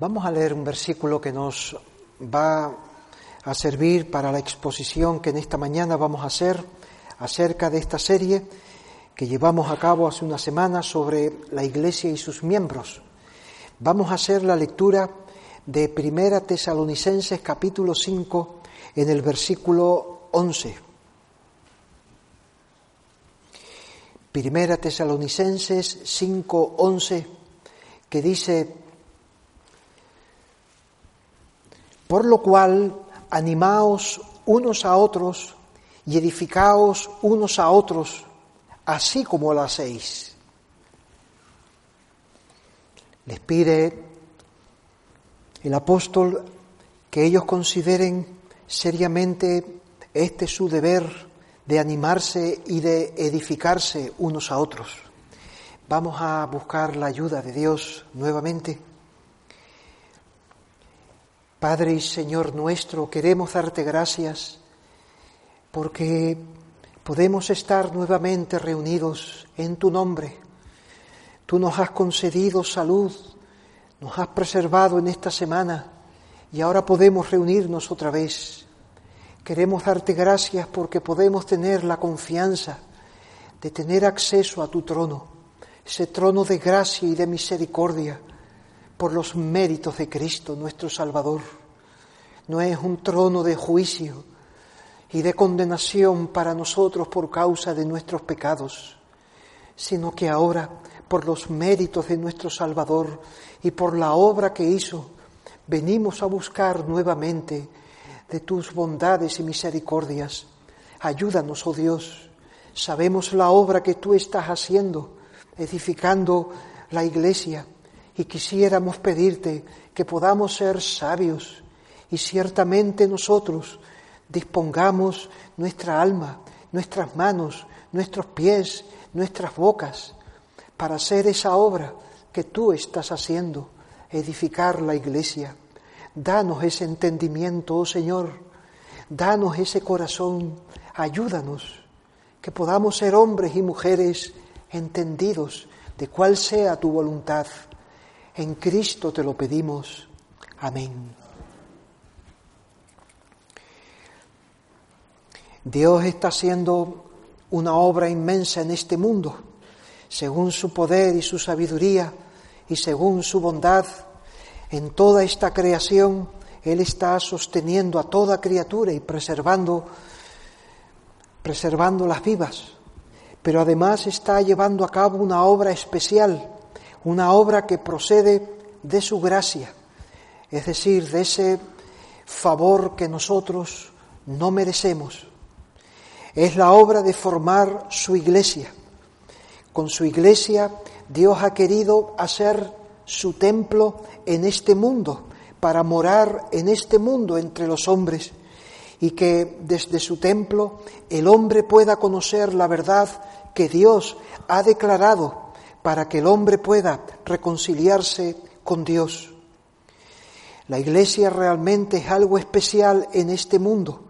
Vamos a leer un versículo que nos va a servir para la exposición que en esta mañana vamos a hacer acerca de esta serie que llevamos a cabo hace una semana sobre la Iglesia y sus miembros. Vamos a hacer la lectura de Primera Tesalonicenses capítulo 5 en el versículo 11. Primera Tesalonicenses 5, 11, que dice, por lo cual animaos unos a otros y edificaos unos a otros, así como lo hacéis. Les pide el apóstol que ellos consideren seriamente este su deber de animarse y de edificarse unos a otros. Vamos a buscar la ayuda de Dios nuevamente. Padre y Señor nuestro, queremos darte gracias porque podemos estar nuevamente reunidos en tu nombre. Tú nos has concedido salud, nos has preservado en esta semana y ahora podemos reunirnos otra vez. Queremos darte gracias porque podemos tener la confianza de tener acceso a tu trono, ese trono de gracia y de misericordia por los méritos de Cristo, nuestro Salvador. No es un trono de juicio y de condenación para nosotros por causa de nuestros pecados, sino que ahora, por los méritos de nuestro Salvador y por la obra que hizo, venimos a buscar nuevamente de tus bondades y misericordias. Ayúdanos, oh Dios. Sabemos la obra que tú estás haciendo, edificando la iglesia, y quisiéramos pedirte que podamos ser sabios y ciertamente nosotros dispongamos nuestra alma, nuestras manos, nuestros pies, nuestras bocas para hacer esa obra que tú estás haciendo, edificar la iglesia. Danos ese entendimiento, oh Señor, danos ese corazón, ayúdanos, que podamos ser hombres y mujeres entendidos de cuál sea tu voluntad. En Cristo te lo pedimos. Amén. Dios está haciendo una obra inmensa en este mundo, según su poder y su sabiduría y según su bondad. En toda esta creación, Él está sosteniendo a toda criatura y preservando, preservando las vivas. Pero además está llevando a cabo una obra especial, una obra que procede de su gracia, es decir, de ese favor que nosotros no merecemos es la obra de formar su iglesia. Con su iglesia Dios ha querido hacer su templo en este mundo, para morar en este mundo entre los hombres y que desde su templo el hombre pueda conocer la verdad que Dios ha declarado para que el hombre pueda reconciliarse con Dios. La iglesia realmente es algo especial en este mundo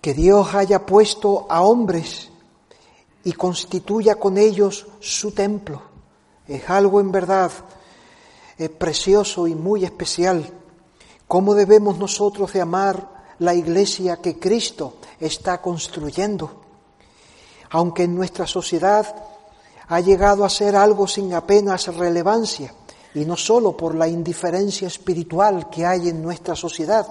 que Dios haya puesto a hombres y constituya con ellos su templo. Es algo en verdad es precioso y muy especial. ¿Cómo debemos nosotros de amar la iglesia que Cristo está construyendo? Aunque en nuestra sociedad ha llegado a ser algo sin apenas relevancia, y no solo por la indiferencia espiritual que hay en nuestra sociedad,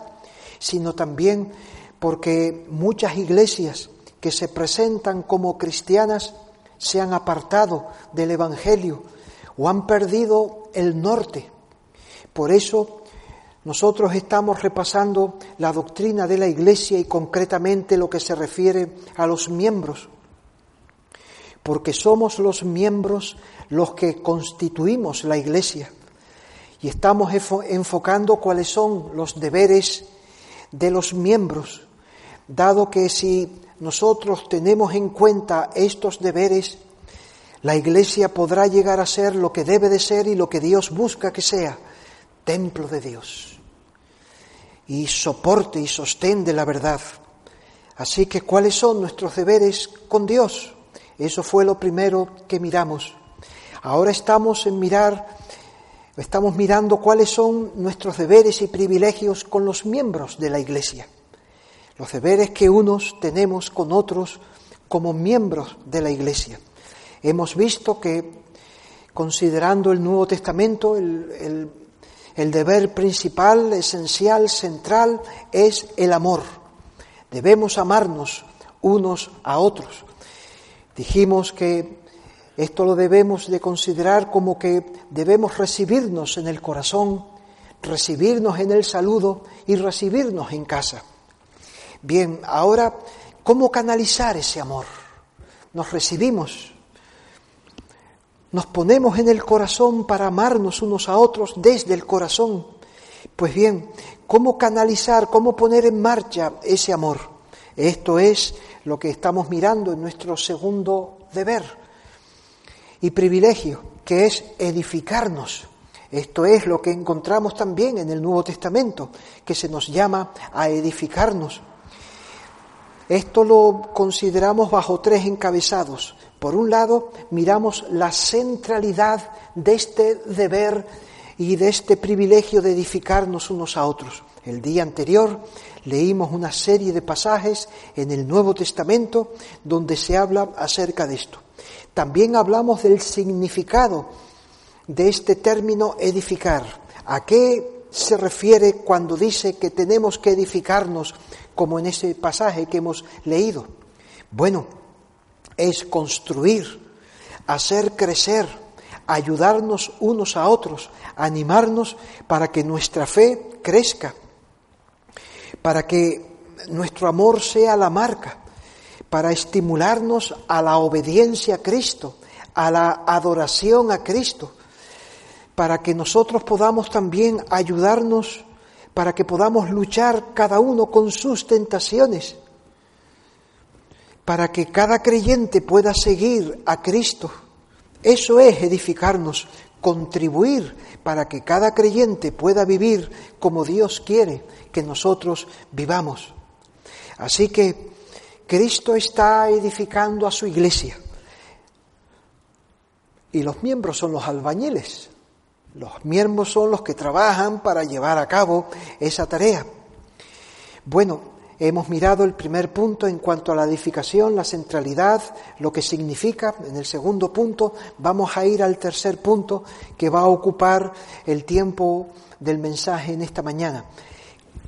sino también porque muchas iglesias que se presentan como cristianas se han apartado del Evangelio o han perdido el norte. Por eso nosotros estamos repasando la doctrina de la Iglesia y concretamente lo que se refiere a los miembros, porque somos los miembros los que constituimos la Iglesia. y estamos enfocando cuáles son los deberes de los miembros, dado que si nosotros tenemos en cuenta estos deberes, la Iglesia podrá llegar a ser lo que debe de ser y lo que Dios busca que sea, templo de Dios, y soporte y sostén de la verdad. Así que, ¿cuáles son nuestros deberes con Dios? Eso fue lo primero que miramos. Ahora estamos en mirar, estamos mirando cuáles son nuestros deberes y privilegios con los miembros de la Iglesia. Los deberes que unos tenemos con otros como miembros de la Iglesia. Hemos visto que, considerando el Nuevo Testamento, el, el deber principal, esencial, central, es el amor. Debemos amarnos unos a otros. Dijimos que esto lo debemos de considerar como que debemos recibirnos en el corazón, recibirnos en el saludo y recibirnos en casa. Bien, ahora, ¿cómo canalizar ese amor? Nos recibimos, nos ponemos en el corazón para amarnos unos a otros desde el corazón. Pues bien, ¿cómo canalizar, cómo poner en marcha ese amor? Esto es lo que estamos mirando en nuestro segundo deber y privilegio, que es edificarnos. Esto es lo que encontramos también en el Nuevo Testamento, que se nos llama a edificarnos. Esto lo consideramos bajo tres encabezados. Por un lado, miramos la centralidad de este deber y de este privilegio de edificarnos unos a otros. El día anterior leímos una serie de pasajes en el Nuevo Testamento donde se habla acerca de esto. También hablamos del significado de este término edificar. ¿A qué se refiere cuando dice que tenemos que edificarnos como en ese pasaje que hemos leído? Bueno, es construir, hacer crecer, ayudarnos unos a otros, animarnos para que nuestra fe crezca, para que nuestro amor sea la marca, para estimularnos a la obediencia a Cristo, a la adoración a Cristo, para que nosotros podamos también ayudarnos, para que podamos luchar cada uno con sus tentaciones para que cada creyente pueda seguir a Cristo. Eso es edificarnos, contribuir para que cada creyente pueda vivir como Dios quiere que nosotros vivamos. Así que Cristo está edificando a su iglesia y los miembros son los albañiles. Los miembros son los que trabajan para llevar a cabo esa tarea. Bueno, Hemos mirado el primer punto en cuanto a la edificación, la centralidad, lo que significa. En el segundo punto vamos a ir al tercer punto que va a ocupar el tiempo del mensaje en esta mañana.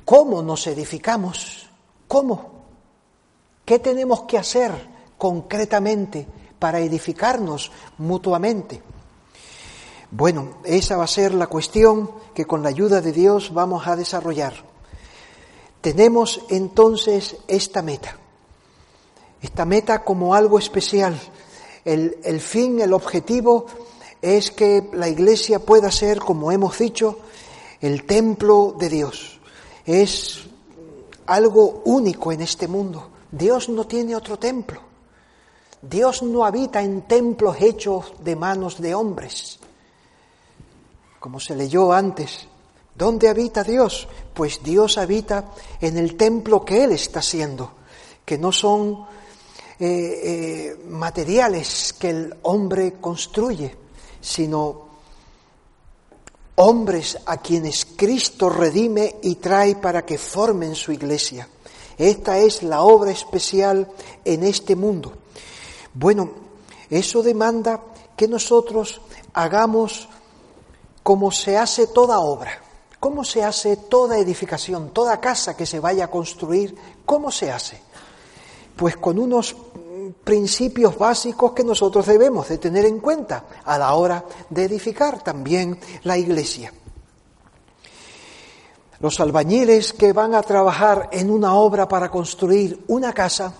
¿Cómo nos edificamos? ¿Cómo? ¿Qué tenemos que hacer concretamente para edificarnos mutuamente? Bueno, esa va a ser la cuestión que con la ayuda de Dios vamos a desarrollar. Tenemos entonces esta meta, esta meta como algo especial. El, fin, el objetivo es que la iglesia pueda ser, como hemos dicho, el templo de Dios. Es algo único en este mundo. Dios no tiene otro templo. Dios no habita en templos hechos de manos de hombres, como se leyó antes. ¿Dónde habita Dios? Pues Dios habita en el templo que Él está haciendo, que no son eh, eh, materiales que el hombre construye, sino hombres a quienes Cristo redime y trae para que formen su iglesia. Esta es la obra especial en este mundo. Bueno, eso demanda que nosotros hagamos como se hace toda obra. ¿Cómo se hace toda edificación, toda casa que se vaya a construir? ¿Cómo se hace? Pues con unos principios básicos que nosotros debemos de tener en cuenta a la hora de edificar también la iglesia. Los albañiles que van a trabajar en una obra para construir una casa,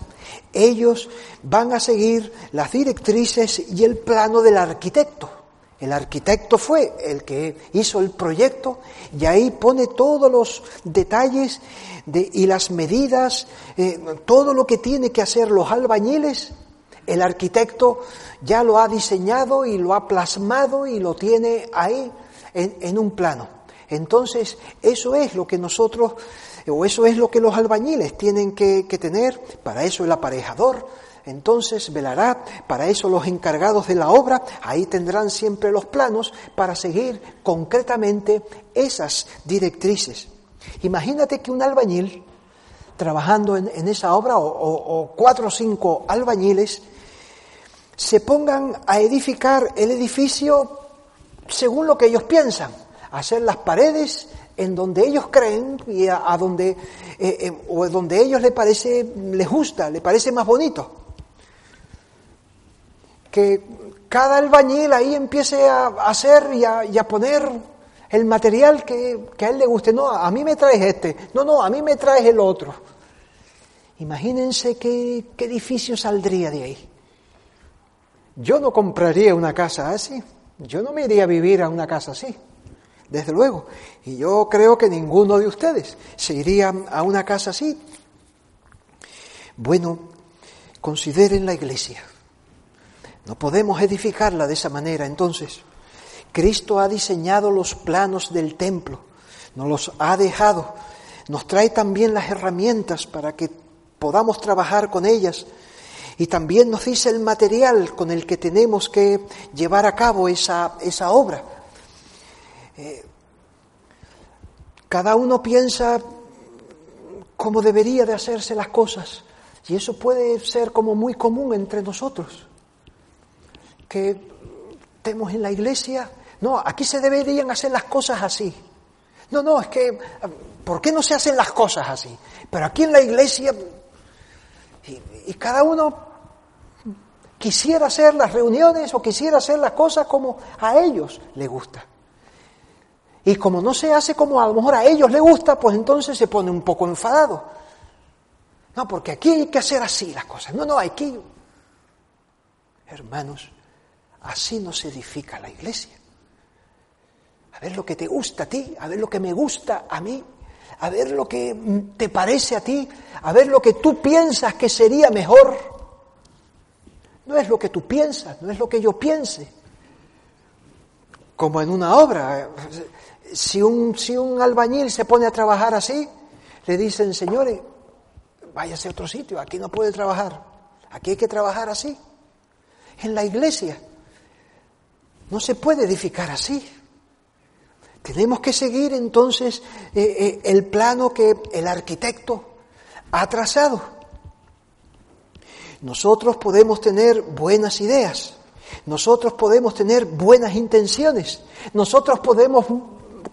ellos van a seguir las directrices y el plano del arquitecto. El arquitecto fue el que hizo el proyecto y ahí pone todos los detalles de, y las medidas, eh, todo lo que tiene que hacer los albañiles. El arquitecto ya lo ha diseñado y lo ha plasmado y lo tiene ahí en, un plano. Entonces, eso es lo que nosotros, o eso es lo que los albañiles tienen que tener, para eso el aparejador, entonces velará, para eso los encargados de la obra, ahí tendrán siempre los planos para seguir concretamente esas directrices. Imagínate que un albañil, trabajando en, esa obra, o, cuatro o cinco albañiles, se pongan a edificar el edificio según lo que ellos piensan, hacer las paredes en donde ellos creen y a, donde eh, eh, o donde ellos les parece les gusta, les parece más bonito que cada albañil ahí empiece a hacer y a, poner el material que, a él le guste. No, a mí me traes este. No, no, a mí me traes el otro. Imagínense qué, qué edificio saldría de ahí. Yo no compraría una casa así. Yo no me iría a vivir a una casa así. Desde luego. Y yo creo que ninguno de ustedes se iría a una casa así. Bueno, consideren la iglesia. No podemos edificarla de esa manera. Entonces, Cristo ha diseñado los planos del templo, nos los ha dejado, nos trae también las herramientas para que podamos trabajar con ellas y también nos dice el material con el que tenemos que llevar a cabo esa, esa obra. Eh, cada uno piensa cómo debería de hacerse las cosas y eso puede ser como muy común entre nosotros que tenemos en la iglesia. No, aquí se deberían hacer las cosas así. No, no, es que, ¿por qué no se hacen las cosas así? Pero aquí en la iglesia, y, cada uno quisiera hacer las reuniones o quisiera hacer las cosas como a ellos les gusta. Y como no se hace como a lo mejor a ellos les gusta, pues entonces se pone un poco enfadado. No, porque aquí hay que hacer así las cosas. No, no, aquí. Hermanos, Así no se edifica la iglesia. A ver lo que te gusta a ti, a ver lo que me gusta a mí, a ver lo que te parece a ti, a ver lo que tú piensas que sería mejor. No es lo que tú piensas, no es lo que yo piense. Como en una obra, si un, si un albañil se pone a trabajar así, le dicen, señores, váyase a otro sitio, aquí no puede trabajar, aquí hay que trabajar así. En la iglesia no se puede edificar así. Tenemos que seguir entonces eh, eh, el plano que el arquitecto ha trazado. Nosotros podemos tener buenas ideas, nosotros podemos tener buenas intenciones, nosotros podemos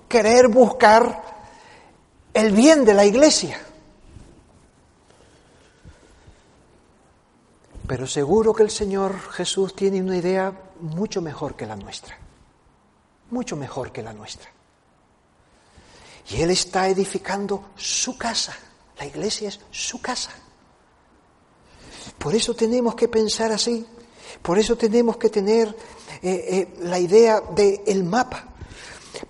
querer buscar el bien de la iglesia. Pero seguro que el Señor Jesús tiene una idea mucho mejor que la nuestra, mucho mejor que la nuestra. Y Él está edificando su casa, la iglesia es su casa. Por eso tenemos que pensar así, por eso tenemos que tener eh, eh, la idea del mapa,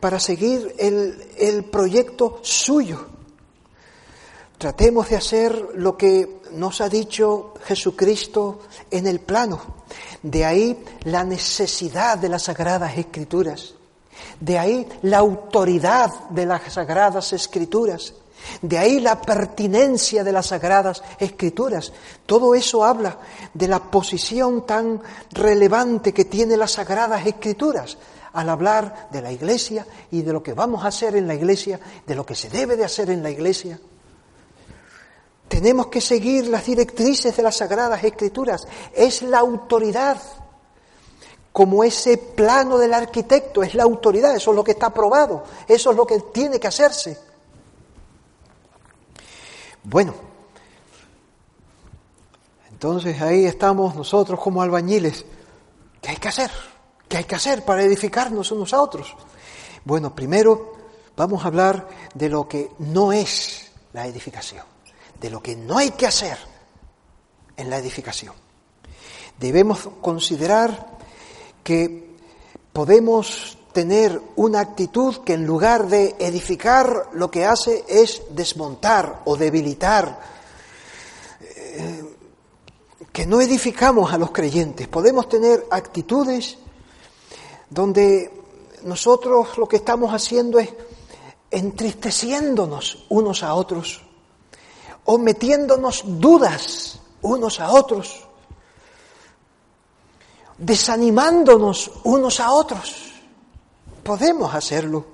para seguir el, el proyecto suyo. Tratemos de hacer lo que nos ha dicho Jesucristo en el plano. De ahí la necesidad de las sagradas escrituras. De ahí la autoridad de las sagradas escrituras. De ahí la pertinencia de las sagradas escrituras. Todo eso habla de la posición tan relevante que tiene las sagradas escrituras al hablar de la iglesia y de lo que vamos a hacer en la iglesia, de lo que se debe de hacer en la iglesia. Tenemos que seguir las directrices de las Sagradas Escrituras. Es la autoridad, como ese plano del arquitecto, es la autoridad, eso es lo que está aprobado, eso es lo que tiene que hacerse. Bueno, entonces ahí estamos nosotros como albañiles. ¿Qué hay que hacer? ¿Qué hay que hacer para edificarnos unos a otros? Bueno, primero vamos a hablar de lo que no es la edificación de lo que no hay que hacer en la edificación. Debemos considerar que podemos tener una actitud que en lugar de edificar lo que hace es desmontar o debilitar, eh, que no edificamos a los creyentes. Podemos tener actitudes donde nosotros lo que estamos haciendo es entristeciéndonos unos a otros o metiéndonos dudas unos a otros, desanimándonos unos a otros. Podemos hacerlo.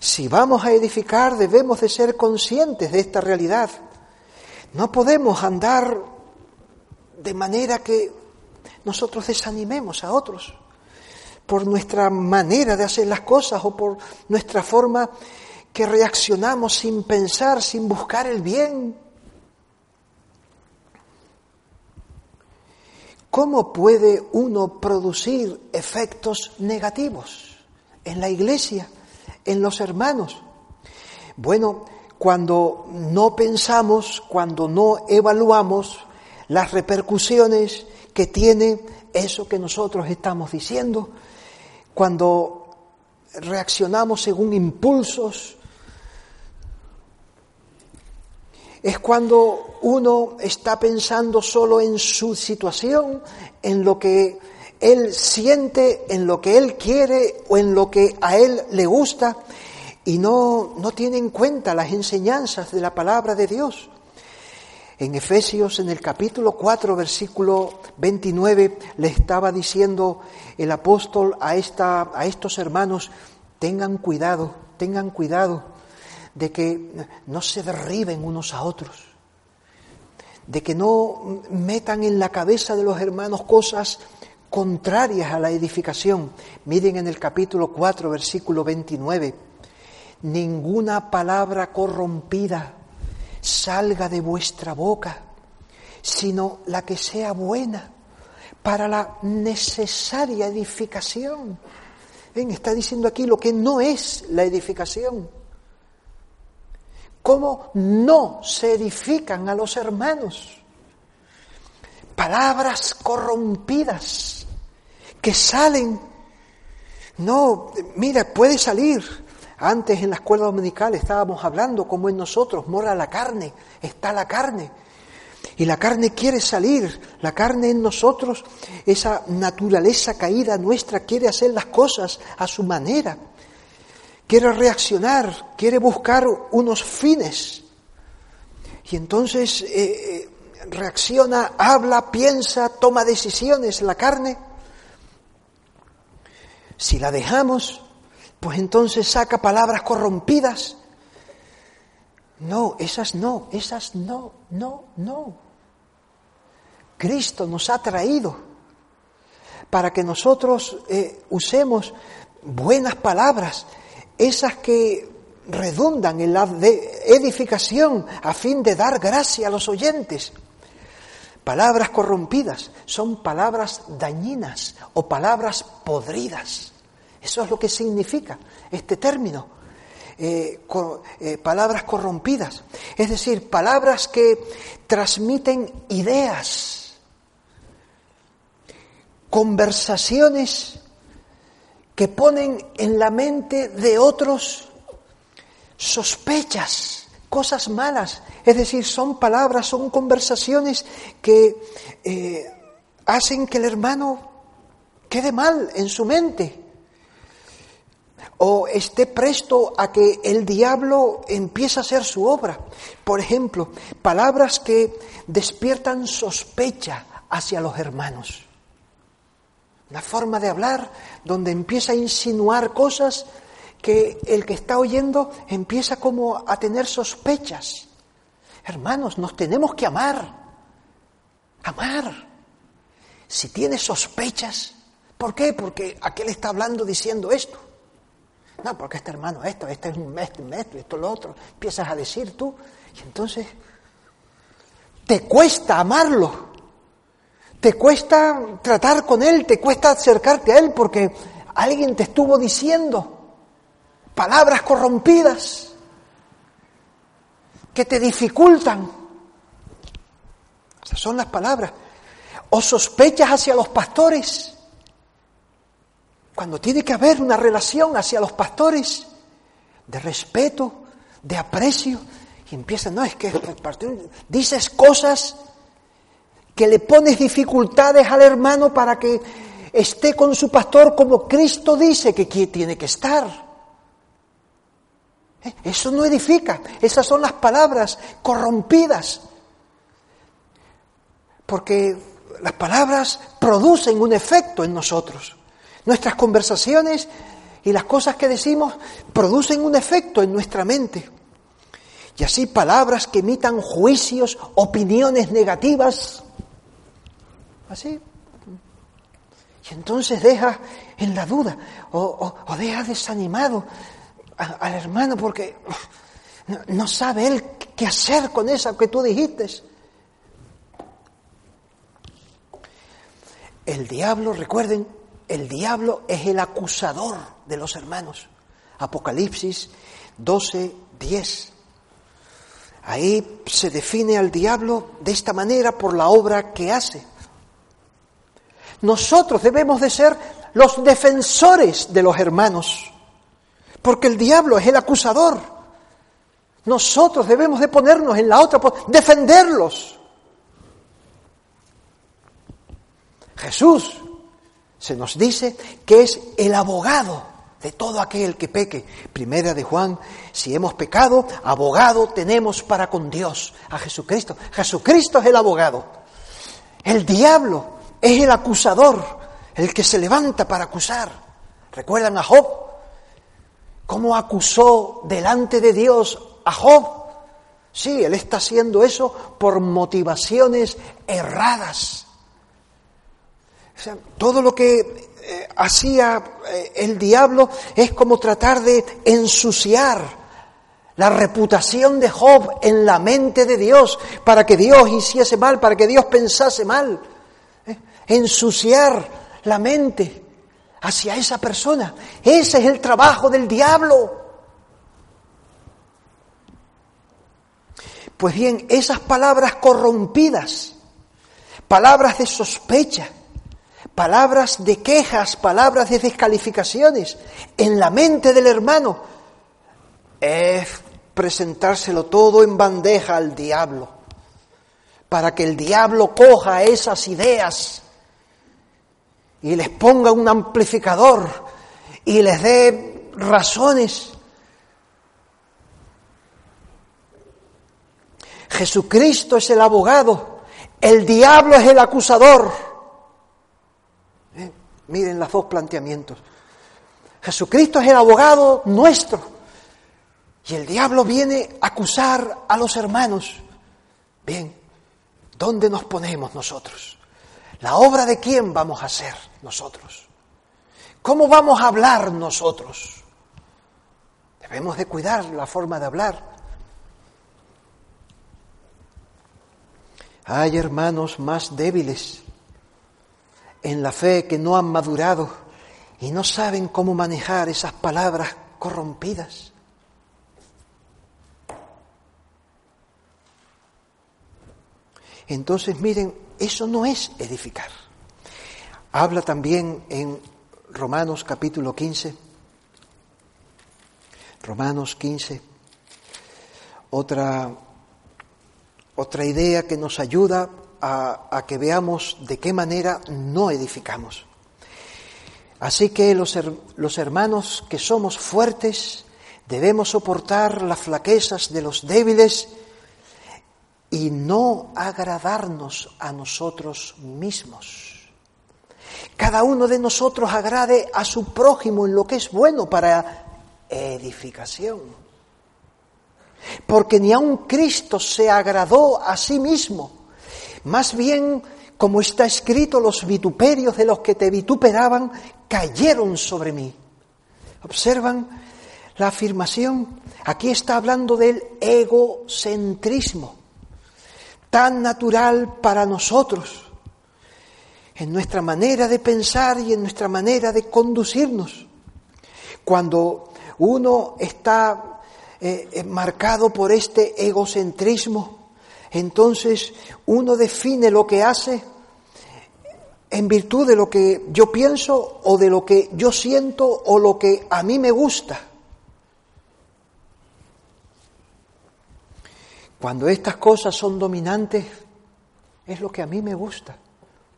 Si vamos a edificar debemos de ser conscientes de esta realidad. No podemos andar de manera que nosotros desanimemos a otros por nuestra manera de hacer las cosas o por nuestra forma que reaccionamos sin pensar, sin buscar el bien. ¿Cómo puede uno producir efectos negativos en la iglesia, en los hermanos? Bueno, cuando no pensamos, cuando no evaluamos las repercusiones que tiene eso que nosotros estamos diciendo, cuando reaccionamos según impulsos, es cuando uno está pensando solo en su situación, en lo que él siente, en lo que él quiere o en lo que a él le gusta y no, no tiene en cuenta las enseñanzas de la palabra de Dios. En Efesios, en el capítulo 4, versículo 29, le estaba diciendo el apóstol a, esta, a estos hermanos, tengan cuidado, tengan cuidado de que no se derriben unos a otros, de que no metan en la cabeza de los hermanos cosas contrarias a la edificación. Miren en el capítulo 4, versículo 29, ninguna palabra corrompida salga de vuestra boca, sino la que sea buena para la necesaria edificación. Ven, está diciendo aquí lo que no es la edificación. ¿Cómo no se edifican a los hermanos? Palabras corrompidas que salen. No, mira, puede salir antes en la escuela dominical estábamos hablando como en nosotros mora la carne, está la carne. Y la carne quiere salir, la carne en nosotros, esa naturaleza caída nuestra quiere hacer las cosas a su manera, quiere reaccionar, quiere buscar unos fines. Y entonces eh, eh, reacciona, habla, piensa, toma decisiones la carne. Si la dejamos, pues entonces saca palabras corrompidas. No, esas no, esas no, no, no. Cristo nos ha traído para que nosotros eh, usemos buenas palabras, esas que redundan en la edificación a fin de dar gracia a los oyentes. Palabras corrompidas son palabras dañinas o palabras podridas. Eso es lo que significa este término. Eh, eh, palabras corrompidas, es decir, palabras que transmiten ideas, conversaciones que ponen en la mente de otros sospechas, cosas malas, es decir, son palabras, son conversaciones que eh, hacen que el hermano quede mal en su mente o esté presto a que el diablo empiece a hacer su obra. Por ejemplo, palabras que despiertan sospecha hacia los hermanos. Una forma de hablar donde empieza a insinuar cosas que el que está oyendo empieza como a tener sospechas. Hermanos, nos tenemos que amar. Amar. Si tienes sospechas, ¿por qué? Porque aquel está hablando diciendo esto. No, porque este hermano esto, este es un esto, esto, esto, lo otro. Empiezas a decir tú. Y entonces te cuesta amarlo. Te cuesta tratar con él, te cuesta acercarte a él porque alguien te estuvo diciendo palabras corrompidas que te dificultan. Esas son las palabras. O sospechas hacia los pastores cuando tiene que haber una relación hacia los pastores de respeto, de aprecio, y empieza, no, es que dices cosas que le pones dificultades al hermano para que esté con su pastor como Cristo dice que tiene que estar. ¿Eh? Eso no edifica, esas son las palabras corrompidas. Porque las palabras producen un efecto en nosotros. Nuestras conversaciones y las cosas que decimos producen un efecto en nuestra mente. Y así palabras que emitan juicios, opiniones negativas. Así. Y entonces deja en la duda o, deja desanimado al hermano porque no, no sabe él qué hacer con eso que tú dijiste. El diablo, recuerden, el diablo es el acusador de los hermanos. Apocalipsis 12, 10. Ahí se define al diablo de esta manera por la obra que hace. Nosotros debemos de ser los defensores de los hermanos, porque el diablo es el acusador. Nosotros debemos de ponernos en la otra, defenderlos. Jesús se nos dice que es el abogado de todo aquel que peque. Primera de Juan, si hemos pecado, abogado tenemos para con Dios, a Jesucristo. Jesucristo es el abogado. El diablo es el acusador, el que se levanta para acusar. ¿Recuerdan a Job? ¿Cómo acusó delante de Dios a Job? Sí, él está haciendo eso por motivaciones erradas. Todo lo que eh, hacía eh, el diablo es como tratar de ensuciar la reputación de Job en la mente de Dios para que Dios hiciese mal, para que Dios pensase mal. Ensuciar la mente hacia esa persona. Ese es el trabajo del diablo. Pues bien, esas palabras corrompidas, palabras de sospecha, palabras de quejas, palabras de descalificaciones en la mente del hermano, es presentárselo todo en bandeja al diablo, para que el diablo coja esas ideas y les ponga un amplificador y les dé razones. Jesucristo es el abogado, el diablo es el acusador. Miren los dos planteamientos. Jesucristo es el abogado nuestro y el diablo viene a acusar a los hermanos. Bien, ¿dónde nos ponemos nosotros? ¿La obra de quién vamos a hacer nosotros? ¿Cómo vamos a hablar nosotros? Debemos de cuidar la forma de hablar. Hay hermanos más débiles en la fe que no han madurado y no saben cómo manejar esas palabras corrompidas. Entonces, miren, eso no es edificar. Habla también en Romanos capítulo 15, Romanos 15, otra, otra idea que nos ayuda a, que veamos de qué manera no edificamos. Así que los, los hermanos que somos fuertes debemos soportar las flaquezas de los débiles y no agradarnos a nosotros mismos. Cada uno de nosotros agrade a su prójimo en lo que es bueno para edificación. Porque ni aun Cristo se agradó a sí mismo más bien, como está escrito, los vituperios de los que te vituperaban cayeron sobre mí. ¿Observan la afirmación? Aquí está hablando del egocentrismo, tan natural para nosotros, en nuestra manera de pensar y en nuestra manera de conducirnos. Cuando uno está eh, marcado por este egocentrismo, entonces uno define lo que hace en virtud de lo que yo pienso o de lo que yo siento o lo que a mí me gusta. Cuando estas cosas son dominantes, es lo que a mí me gusta.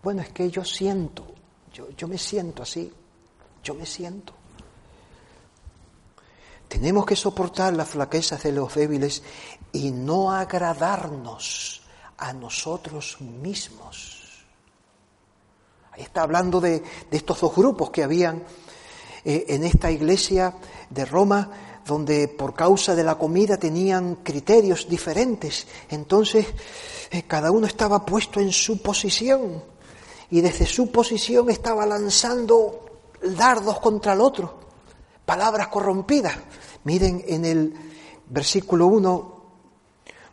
Bueno, es que yo siento, yo, yo me siento así, yo me siento. Tenemos que soportar las flaquezas de los débiles y no agradarnos a nosotros mismos. Ahí está hablando de, estos dos grupos que habían eh, en esta iglesia de Roma, donde por causa de la comida tenían criterios diferentes. Entonces, eh, cada uno estaba puesto en su posición y desde su posición estaba lanzando dardos contra el otro, palabras corrompidas. Miren en el versículo 1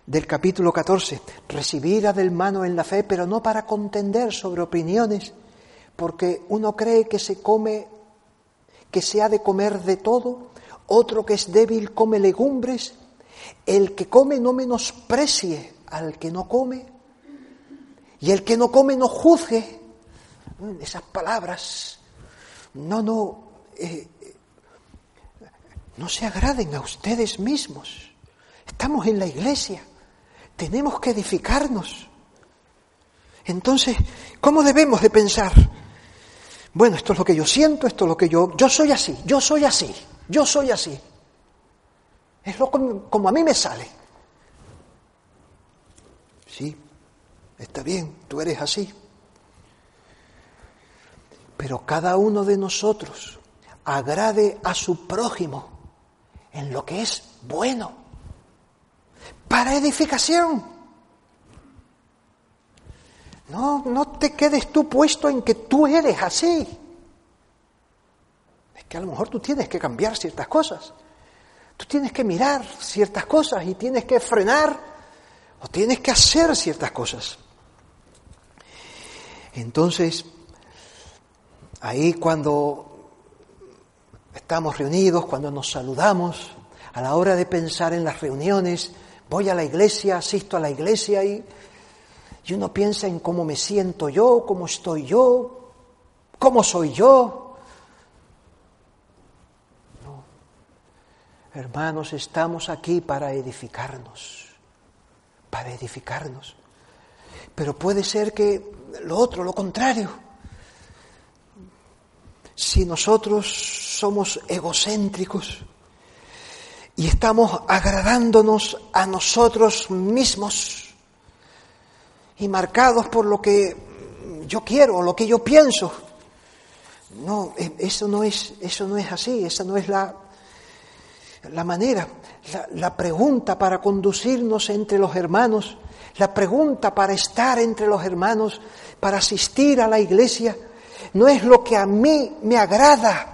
del capítulo 14, recibir del mano en la fe, pero no para contender sobre opiniones, porque uno cree que se come, que se ha de comer de todo, otro que es débil come legumbres, el que come no menosprecie al que no come, y el que no come no juzgue. Esas palabras, no, no, eh, no se agraden a ustedes mismos. Estamos en la iglesia. Tenemos que edificarnos. Entonces, ¿cómo debemos de pensar? Bueno, esto es lo que yo siento, esto es lo que yo... Yo soy así, yo soy así, yo soy así. Es lo como, a mí me sale. Sí, está bien, tú eres así. Pero cada uno de nosotros agrade a su prójimo en lo que es bueno, para edificación. No, no te quedes tú puesto en que tú eres así. Que a lo mejor tú tienes que cambiar ciertas cosas. Tú tienes que mirar ciertas cosas y tienes que frenar o tienes que hacer ciertas cosas. Entonces, ahí cuando estamos reunidos, cuando nos saludamos, a la hora de pensar en las reuniones, voy a la iglesia, asisto a la iglesia y, y uno piensa en cómo me siento yo, cómo estoy yo, cómo soy yo. Hermanos, estamos aquí para edificarnos, para edificarnos. Pero puede ser que lo otro, lo contrario, si nosotros somos egocéntricos y estamos agradándonos a nosotros mismos y marcados por lo que yo quiero, lo que yo pienso. No, e, eso no es, eso no es así, esa no es la, la manera. La, pregunta para conducirnos entre los hermanos, la pregunta para estar entre los hermanos, para asistir a la iglesia, no es lo que a mí me agrada.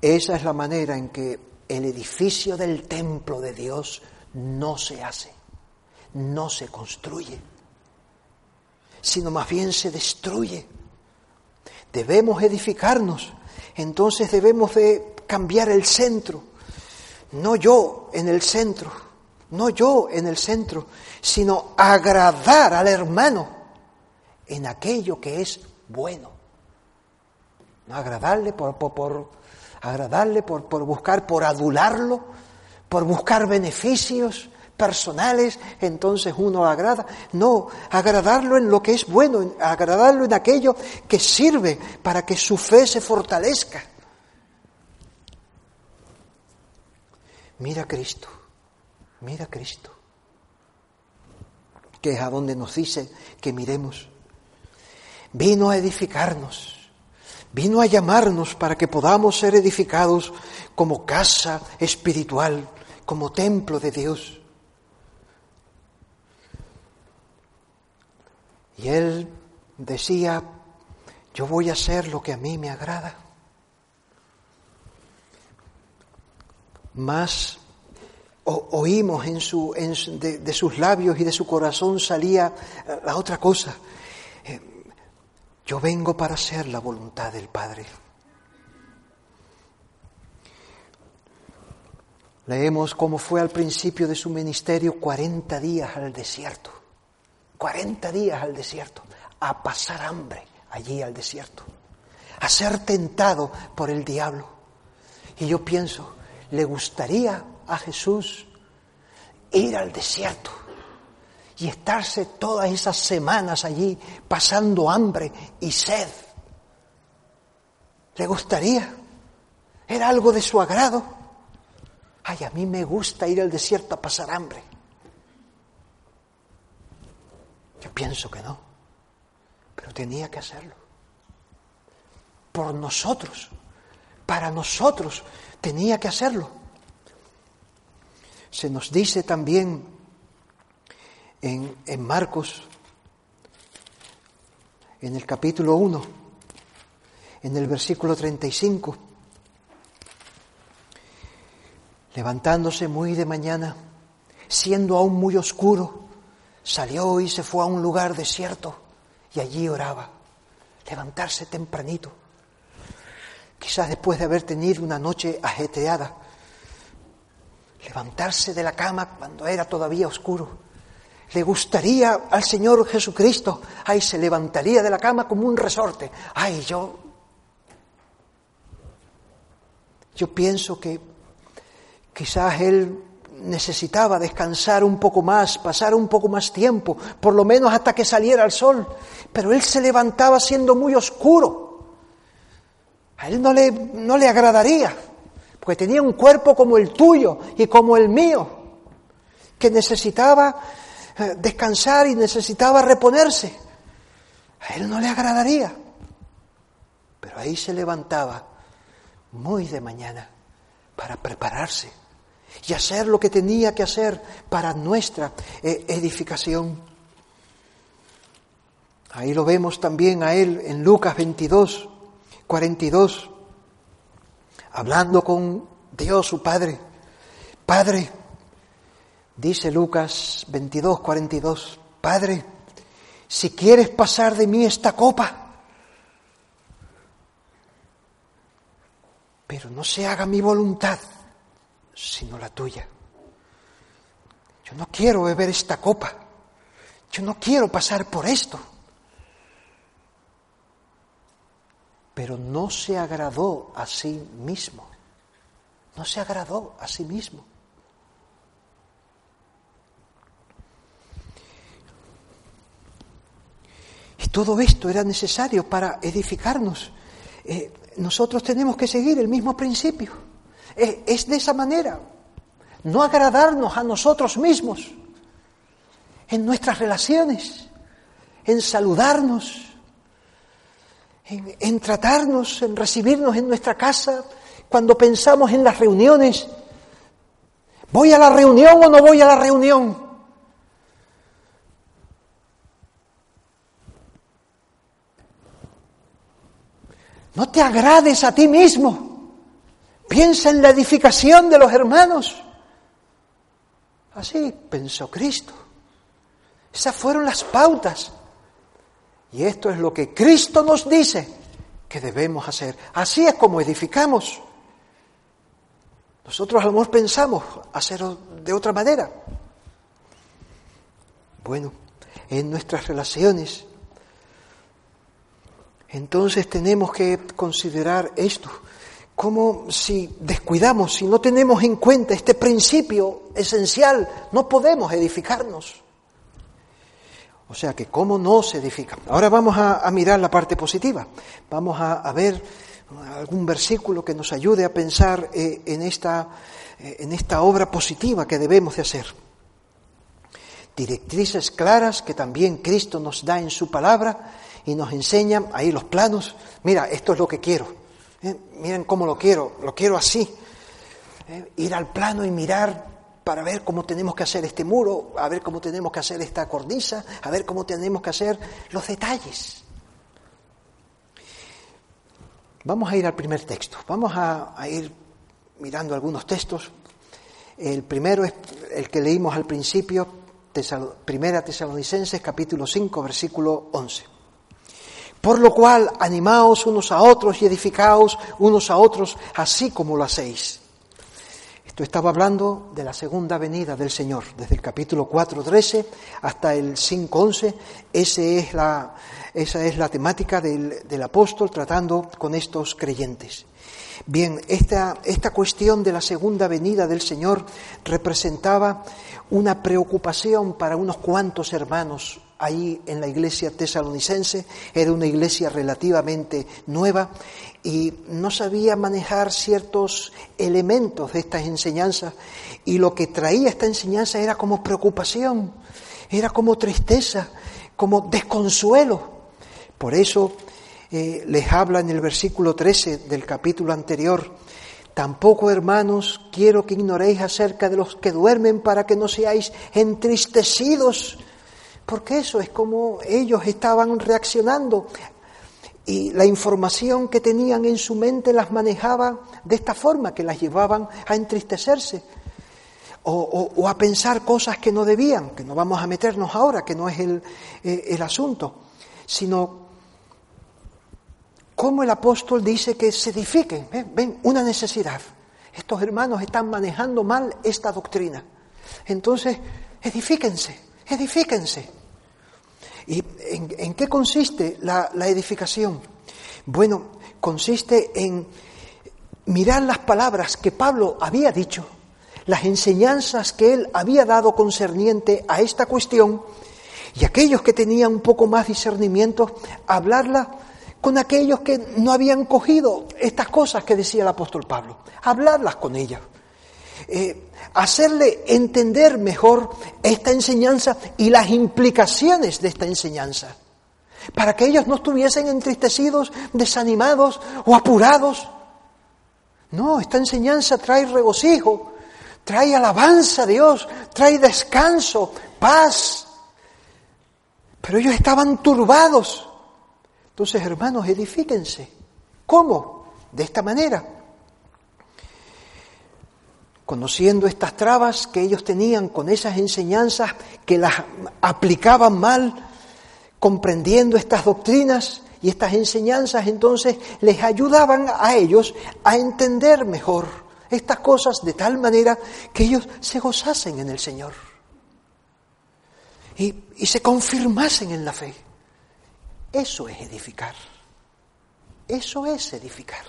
Esa es la manera en que el edificio del templo de Dios no se hace, no se construye, sino más bien se destruye. Debemos edificarnos, entonces debemos de cambiar el centro, no yo en el centro, no yo en el centro, sino agradar al hermano en aquello que es bueno. No agradarle por, por, agradarle por, por buscar, por adularlo, por buscar beneficios personales, entonces uno agrada. No, agradarlo en lo que es bueno, agradarlo en aquello que sirve para que su fe se fortalezca. Mira a Cristo, mira a Cristo que es a donde nos dice que miremos. Vino a edificarnos, vino a llamarnos para que podamos ser edificados como casa espiritual, como templo de Dios. Y él decía, yo voy a hacer lo que a mí me agrada. Más oímos en su, de, sus labios y de su corazón salía la otra cosa. Eh, yo vengo para hacer la voluntad del Padre. Leemos cómo fue al principio de su ministerio 40 días al desierto. 40 días al desierto, a pasar hambre allí al desierto, a ser tentado por el diablo. Y yo pienso, ¿le gustaría a Jesús ir al desierto y estarse todas esas semanas allí pasando hambre y sed? ¿Le gustaría? ¿Era algo de su agrado? Ay, a mí me gusta ir al desierto a pasar hambre. Yo pienso que no, pero tenía que hacerlo. Por nosotros, para nosotros, tenía que hacerlo. Se nos dice también en, Marcos, en el capítulo 1, en el versículo 35, levantándose muy de mañana, siendo aún muy oscuro, salió y se fue a un lugar desierto y allí oraba, levantarse tempranito, quizás después de haber tenido una noche ajetreada, levantarse de la cama cuando era todavía oscuro. Le gustaría al Señor Jesucristo, ay, se levantaría de la cama como un resorte. Ay, yo, yo pienso que quizás Él necesitaba descansar un poco más, pasar un poco más tiempo, por lo menos hasta que saliera el sol, pero Él se levantaba siendo muy oscuro. A Él no le, no le agradaría porque tenía un cuerpo como el tuyo y como el mío, que necesitaba eh, descansar y necesitaba reponerse. A él no le agradaría, pero ahí se levantaba muy de mañana para prepararse y hacer lo que tenía que hacer para nuestra eh, edificación. Ahí lo vemos también a él en Lucas 22, 42 hablando con Dios su Padre. Padre, dice Lucas 22, 42, Padre, si quieres pasar de mí esta copa, pero no se haga mi voluntad, sino la tuya. Yo no quiero beber esta copa, yo no quiero pasar por esto. pero no se agradó a sí mismo. No se agradó a sí mismo. Y todo esto era necesario para edificarnos. Eh, nosotros tenemos que seguir el mismo principio. Es de esa manera. No agradarnos a nosotros mismos en nuestras relaciones, en saludarnos, en, tratarnos, en recibirnos en nuestra casa, cuando pensamos en las reuniones. ¿Voy a la reunión o no voy a la reunión? No te agrades a ti mismo. Piensa en la edificación de los hermanos. Así pensó Cristo. Esas fueron las pautas y esto es lo que Cristo nos dice que debemos hacer. Así es como edificamos. Nosotros a lo mejor pensamos hacerlo de otra manera. Bueno, en nuestras relaciones, entonces tenemos que considerar esto, como si descuidamos, si no tenemos en cuenta este principio esencial, no podemos edificarnos. O sea que cómo no se edifica. Ahora vamos a, mirar la parte positiva. Vamos a, ver algún versículo que nos ayude a pensar eh, en, esta, eh, en esta obra positiva que debemos de hacer. Directrices claras que también Cristo nos da en su palabra y nos enseña ahí los planos. Mira, esto es lo que quiero. ¿Eh? Miren cómo lo quiero, lo quiero así. Ir al plano y mirar para ver cómo tenemos que hacer este muro, a ver cómo tenemos que hacer esta cornisa, a ver cómo tenemos que hacer los detalles. Vamos a ir al primer texto, vamos a, ir mirando algunos textos. El primero es el que leímos al principio, Primera Tesalonicenses capítulo 5, versículo 11. Por lo cual, animaos unos a otros y edificaos unos a otros, así como lo hacéis Esto estaba hablando de la segunda venida del Señor, desde el capítulo 4.13 hasta el 5.11. Ese es esa es la temática del, del apóstol tratando con estos creyentes. Bien, esta, esta cuestión de la segunda venida del Señor representaba una preocupación para unos cuantos hermanos ahí en la iglesia tesalonicense. Era una iglesia relativamente nueva y no sabía manejar ciertos elementos de estas enseñanzas y lo que traía esta enseñanza era como preocupación, era como tristeza, como desconsuelo. Por eso eh, les habla en el versículo 13 del capítulo anterior, tampoco hermanos quiero que ignoréis acerca de los que duermen para que no seáis entristecidos, porque eso es como ellos estaban reaccionando y la información que tenían en su mente las manejaba de esta forma, que las llevaban a entristecerse o, a pensar cosas que no debían, que no vamos a meternos ahora, que no es el, eh, el asunto, sino cómo el apóstol dice que se edifiquen. Ven, una necesidad. Estos hermanos están manejando mal esta doctrina. Entonces, edifíquense, edifíquense. ¿Y en, qué consiste la, edificación? Bueno, consiste en mirar las palabras que Pablo había dicho, las enseñanzas que él había dado concerniente a esta cuestión, y aquellos que tenían un poco más discernimiento, hablarla con aquellos que no habían cogido estas cosas que decía el apóstol Pablo, hablarlas con ellos, eh, hacerle entender mejor esta enseñanza y las implicaciones de esta enseñanza, para que ellos no estuviesen entristecidos, desanimados o apurados. No, esta enseñanza trae regocijo, trae alabanza a Dios, trae descanso, paz. Pero ellos estaban turbados entonces, hermanos, edifíquense. ¿Cómo? De esta manera. Conociendo estas trabas que ellos tenían con esas enseñanzas que las aplicaban mal, comprendiendo estas doctrinas y estas enseñanzas, entonces les ayudaban a ellos a entender mejor estas cosas de tal manera que ellos se gozasen en el Señor y, se confirmasen en la fe. Eso es edificar. Eso es edificar.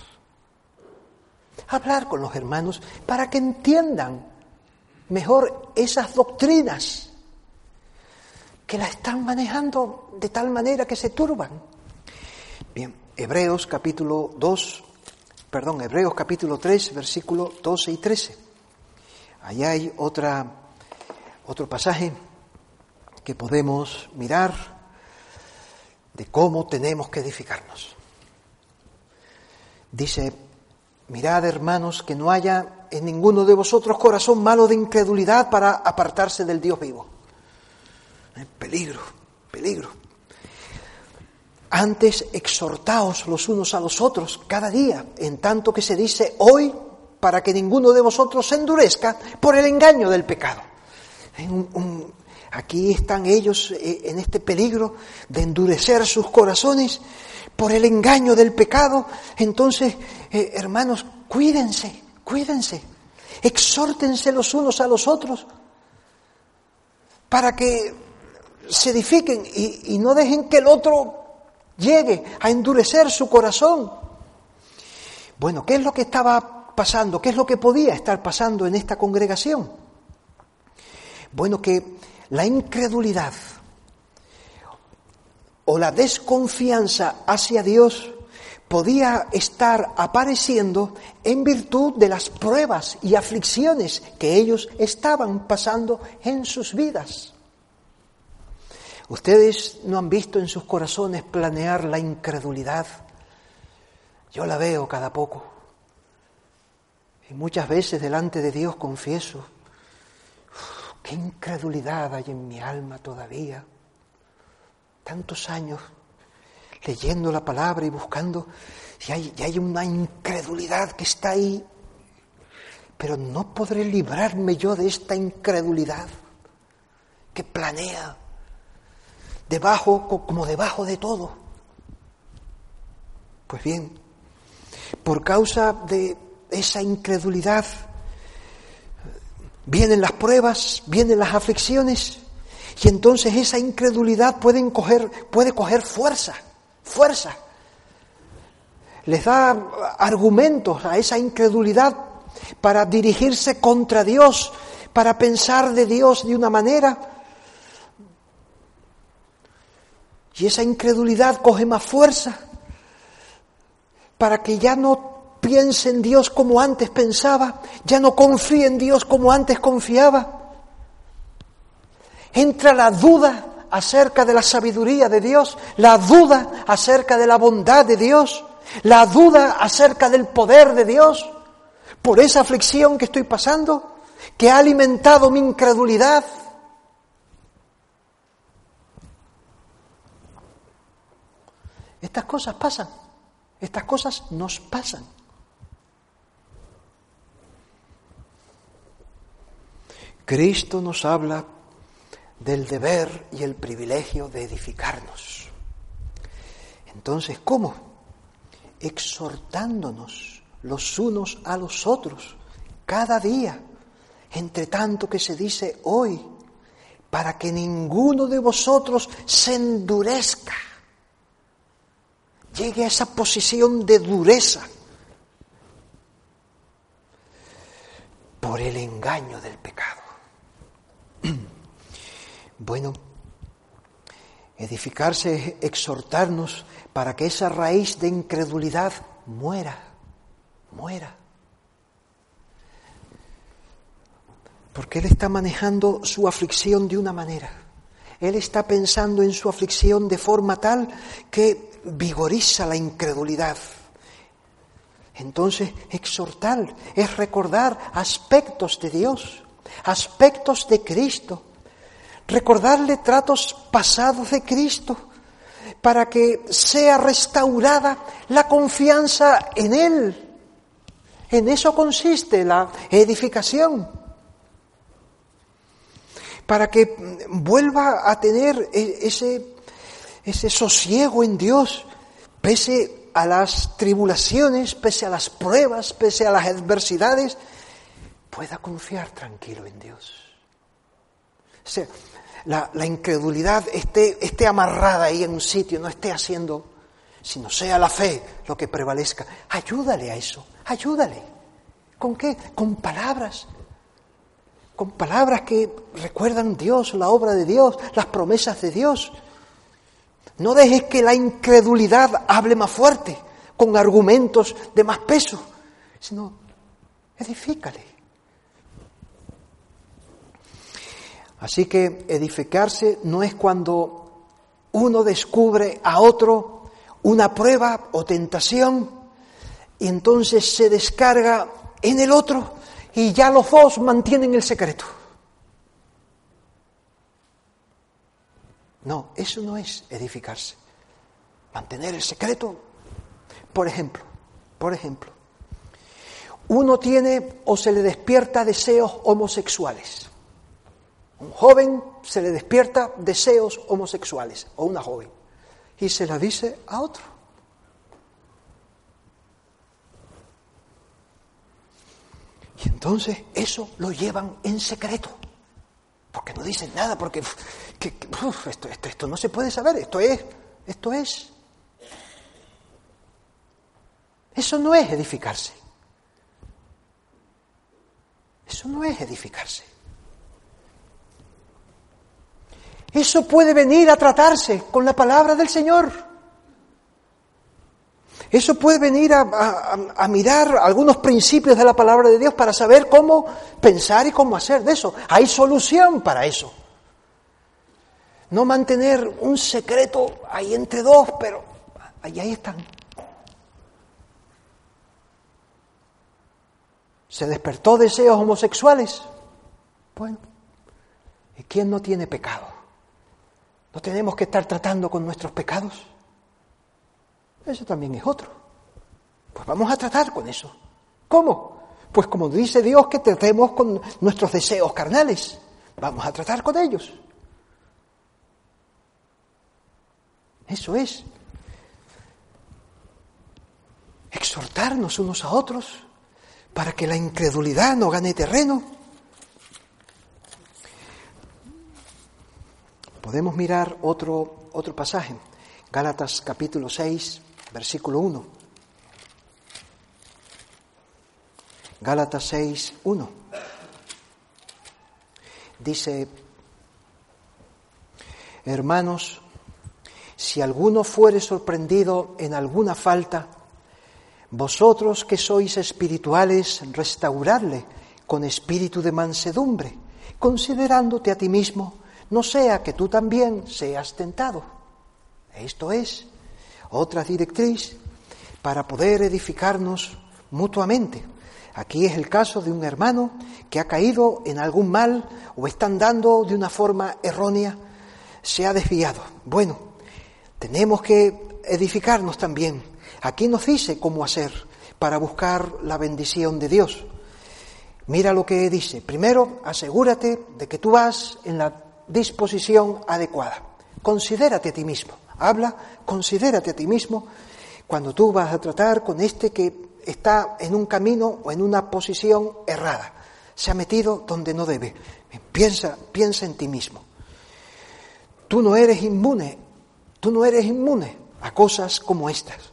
Hablar con los hermanos para que entiendan mejor esas doctrinas que la están manejando de tal manera que se turban. Bien, Hebreos capítulo 2, perdón, Hebreos capítulo 3, versículo 12 y 13. Allá hay otra, otro pasaje que podemos mirar de cómo tenemos que edificarnos. Dice, mirad hermanos que no haya en ninguno de vosotros corazón malo de incredulidad para apartarse del Dios vivo. Eh, peligro, peligro. Antes exhortaos los unos a los otros cada día, en tanto que se dice hoy, para que ninguno de vosotros se endurezca por el engaño del pecado. Un, Aquí están ellos eh, en este peligro de endurecer sus corazones por el engaño del pecado. Entonces, eh, hermanos, cuídense, cuídense, exhórtense los unos a los otros para que se edifiquen y, y no dejen que el otro llegue a endurecer su corazón. Bueno, ¿qué es lo que estaba pasando? ¿Qué es lo que podía estar pasando en esta congregación? Bueno, que la incredulidad o la desconfianza hacia Dios podía estar apareciendo en virtud de las pruebas y aflicciones que ellos estaban pasando en sus vidas. Ustedes no han visto en sus corazones planear la incredulidad. Yo la veo cada poco. Y muchas veces delante de Dios confieso, Qué incredulidad hay en mi alma todavía. Tantos años leyendo la palabra y buscando, y hay, y hay una incredulidad que está ahí. Pero no podré librarme yo de esta incredulidad que planea debajo, como debajo de todo. Pues bien, por causa de esa incredulidad, Vienen las pruebas, vienen las aflicciones, y entonces esa incredulidad puede coger, puede coger fuerza, fuerza. Les da argumentos a esa incredulidad para dirigirse contra Dios, para pensar de Dios de una manera. Y esa incredulidad coge más fuerza para que ya no piense en Dios como antes pensaba, ya no confíe en Dios como antes confiaba. Entra la duda acerca de la sabiduría de Dios, la duda acerca de la bondad de Dios, la duda acerca del poder de Dios, por esa aflicción que estoy pasando, que ha alimentado mi incredulidad. Estas cosas pasan. Estas cosas nos pasan. Cristo nos habla del deber y el privilegio de edificarnos. Entonces, ¿cómo? Exhortándonos los unos a los otros cada día, entre tanto que se dice hoy, para que ninguno de vosotros se endurezca llegue a esa posición de dureza por el engaño del pecado. Bueno, edificarse exhortarnos para que esa raíz de incredulidad muera, muera. Porque Él está manejando su aflicción de una manera. Él está pensando en su aflicción de forma tal que vigoriza la incredulidad. Entonces, exhortar es recordar aspectos de Dios, aspectos de Cristo, recordarle tratos pasados de Cristo, para que sea restaurada la confianza en Él. En eso consiste la edificación. Para que vuelva a tener e-, ese ese sosiego en Dios, pese a las tribulaciones, pese a las pruebas, pese a las adversidades, pueda confiar tranquilo en Dios. O sea, la, incredulidad esté, esté amarrada ahí en un sitio, no esté haciendo, sino sea la fe lo que prevalezca. Ayúdale a eso, ayúdale. ¿Con qué? Con palabras. Con palabras que recuerdan Dios, la obra de Dios, las promesas de Dios. No dejes que la incredulidad hable más fuerte, con argumentos de más peso, sino edifícale. Así que edificarse no es cuando uno descubre a otro una prueba o tentación y entonces se descarga en el otro y ya los dos mantienen el secreto. No, eso no es edificarse. Mantener el secreto. Por ejemplo, por ejemplo, uno tiene o se le despierta deseos homosexuales. Un joven se le despierta deseos homosexuales, o una joven, y se la dice a otro. Y entonces eso lo llevan en secreto porque no dicen nada, porque esto, esto, esto no se puede saber, esto es, esto es. Eso no es edificarse. Eso no es edificarse. Eso puede venir a tratarse con la palabra del Señor. Eso puede venir a, mirar algunos principios de la palabra de Dios para saber cómo pensar y cómo hacer de eso. Hay solución para eso. No mantener un secreto ahí entre dos, pero ahí, ahí están. ¿Se despertó deseos homosexuales? Bueno, ¿y quién no tiene pecado? ¿No tenemos que estar tratando con nuestros pecados? Eso también es otro. Pues vamos a tratar con eso. ¿Cómo? Pues como dice Dios que tratemos con nuestros deseos carnales. Vamos a tratar con ellos. Eso es. Exhortarnos unos a otros para que la incredulidad no gane terreno. Podemos mirar otro, otro pasaje, Gálatas capítulo 6, versículo 1. Gálatas 6, 1. Dice, hermanos, si alguno fuere sorprendido en alguna falta, vosotros que sois espirituales, restauradle con espíritu de mansedumbre, considerándote a ti mismo, no sea que tú también seas tentado. Esto es otra directriz para poder edificarnos mutuamente. Aquí es el caso de un hermano que ha caído en algún mal o está andando de una forma errónea, se ha desviado. Bueno, tenemos que edificarnos también. Aquí nos dice cómo hacer para buscar la bendición de Dios. Mira lo que dice. Primero, asegúrate de que tú vas en la disposición adecuada. Considérate a ti mismo. Habla, considérate a ti mismo cuando tú vas a tratar con este que está en un camino o en una posición errada. Se ha metido donde no debe. Piensa, piensa en ti mismo. Tú no eres inmune, tú no eres inmune a cosas como estas.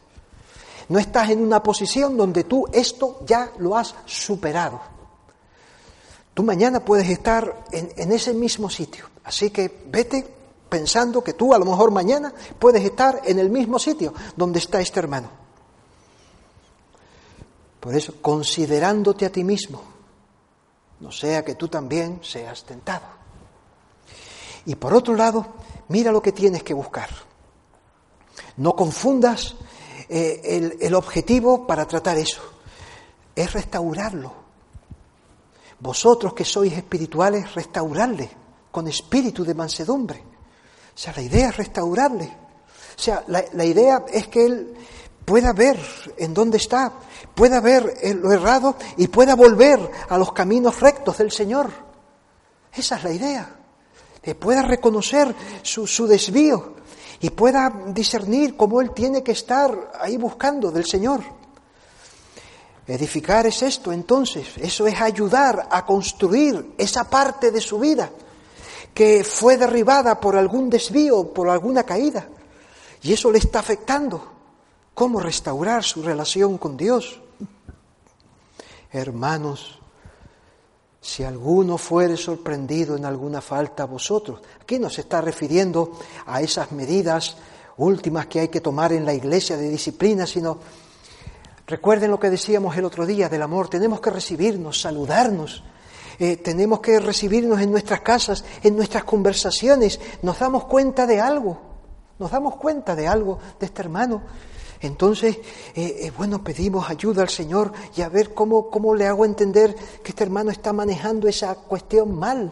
No estás en una posición donde tú esto ya lo has superado. Tú mañana puedes estar en, en ese mismo sitio. Así que vete pensando que tú a lo mejor mañana puedes estar en el mismo sitio donde está este hermano. Por eso, considerándote a ti mismo, no sea que tú también seas tentado. Y por otro lado, mira lo que tienes que buscar. No confundas eh, el, el objetivo para tratar eso. Es restaurarlo. Vosotros que sois espirituales, restaurarle con espíritu de mansedumbre. O sea, la idea es restaurarle. O sea, la, idea es que él pueda ver en dónde está, pueda ver lo errado y pueda volver a los caminos rectos del Señor. Esa es la idea. Que pueda reconocer su, su desvío y pueda discernir cómo Él tiene que estar ahí buscando del Señor. Edificar es esto, entonces, eso es ayudar a construir esa parte de su vida que fue derribada por algún desvío, por alguna caída, y eso le está afectando. ¿Cómo restaurar su relación con Dios? Hermanos, si alguno fuere sorprendido en alguna falta a vosotros, aquí no se está refiriendo a esas medidas últimas que hay que tomar en la iglesia de disciplina, sino recuerden lo que decíamos el otro día del amor, tenemos que recibirnos, saludarnos, eh, tenemos que recibirnos en nuestras casas, en nuestras conversaciones, nos damos cuenta de algo, nos damos cuenta de algo de este hermano entonces, eh, eh, bueno, pedimos ayuda al Señor y a ver cómo, cómo le hago entender que este hermano está manejando esa cuestión mal.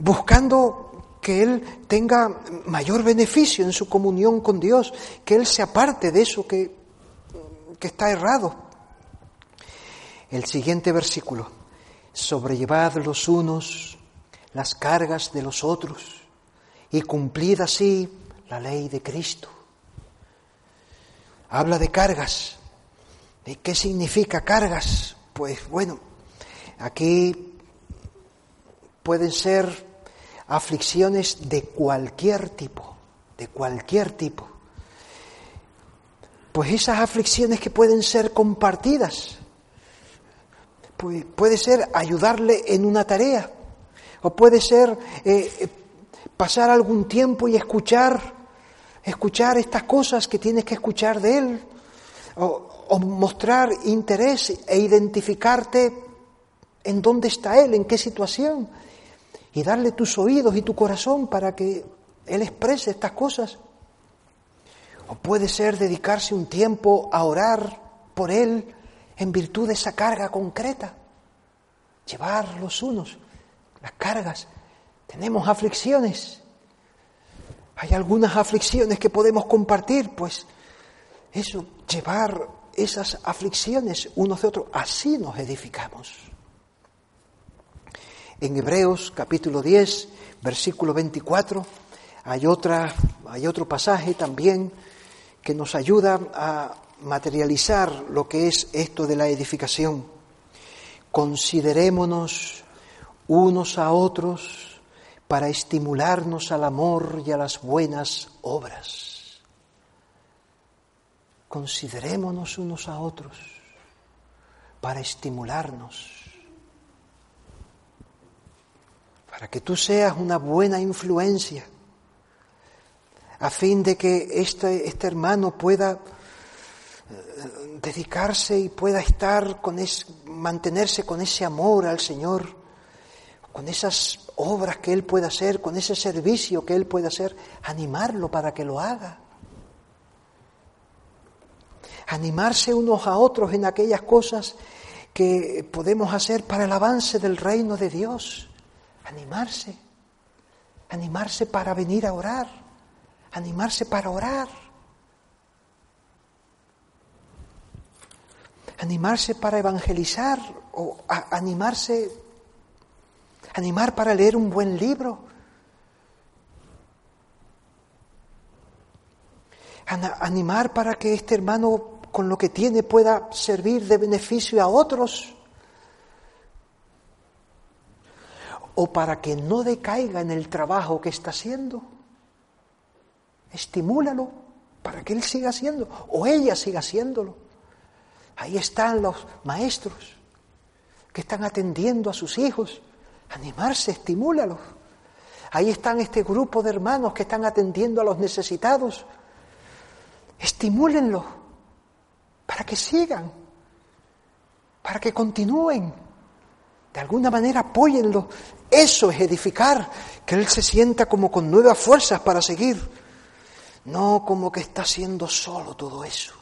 Buscando que él tenga mayor beneficio en su comunión con Dios, que él se aparte de eso que, que está errado. El siguiente versículo, sobrellevad los unos las cargas de los otros y cumplid así la ley de Cristo. Habla de cargas. ¿Y qué significa cargas? Pues bueno, aquí pueden ser aflicciones de cualquier tipo, de cualquier tipo. Pues esas aflicciones que pueden ser compartidas, puede ser ayudarle en una tarea, o puede ser eh, pasar algún tiempo y escuchar escuchar estas cosas que tienes que escuchar de Él, o, mostrar interés e identificarte en dónde está Él, en qué situación, y darle tus oídos y tu corazón para que Él exprese estas cosas. O puede ser dedicarse un tiempo a orar por Él en virtud de esa carga concreta, llevar los unos, las cargas. Tenemos aflicciones, hay algunas aflicciones que podemos compartir, pues eso, llevar esas aflicciones unos de otros, así nos edificamos. En Hebreos capítulo 10, versículo 24, hay, otra, hay otro pasaje también que nos ayuda a materializar lo que es esto de la edificación. Considerémonos unos a otros para estimularnos al amor y a las buenas obras. Considerémonos unos a otros para estimularnos, para que tú seas una buena influencia, a fin de que este, este hermano pueda dedicarse y pueda estar con mantenerse con ese amor al Señor, con esas obras que Él pueda hacer, con ese servicio que Él pueda hacer, animarlo para que lo haga. Animarse unos a otros en aquellas cosas que podemos hacer para el avance del reino de Dios. Animarse. Animarse para venir a orar. Animarse para orar. Animarse para evangelizar o animarse animar para leer un buen libro, animar para que este hermano con lo que tiene pueda servir de beneficio a otros, o para que no decaiga en el trabajo que está haciendo. Estimúlalo para que él siga haciendo o ella siga haciéndolo. Ahí están los maestros que están atendiendo a sus hijos, Animarse, estimúlalos. Ahí están este grupo de hermanos que están atendiendo a los necesitados. Estimúlenlos para que sigan, para que continúen. De alguna manera apóyenlo. Eso es edificar, que Él se sienta como con nuevas fuerzas para seguir, no como que está haciendo solo todo eso.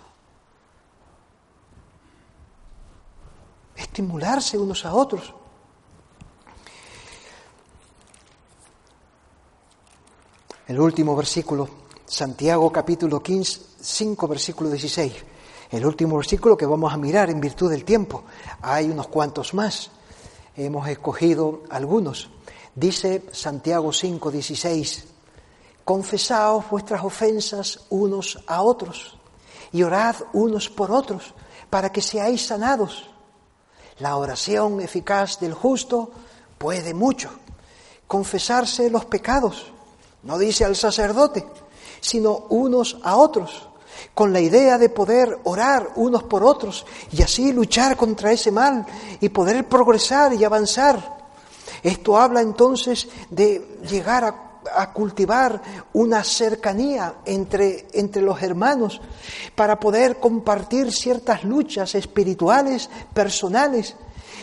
Estimularse unos a otros. El último versículo, Santiago capítulo 15, 5, versículo 16. El último versículo que vamos a mirar en virtud del tiempo. Hay unos cuantos más. Hemos escogido algunos. Dice Santiago 5, 16. Confesaos vuestras ofensas unos a otros y orad unos por otros para que seáis sanados. La oración eficaz del justo puede mucho. Confesarse los pecados no dice al sacerdote, sino unos a otros, con la idea de poder orar unos por otros y así luchar contra ese mal y poder progresar y avanzar. Esto habla entonces de llegar a, cultivar una cercanía entre, entre los hermanos para poder compartir ciertas luchas espirituales, personales,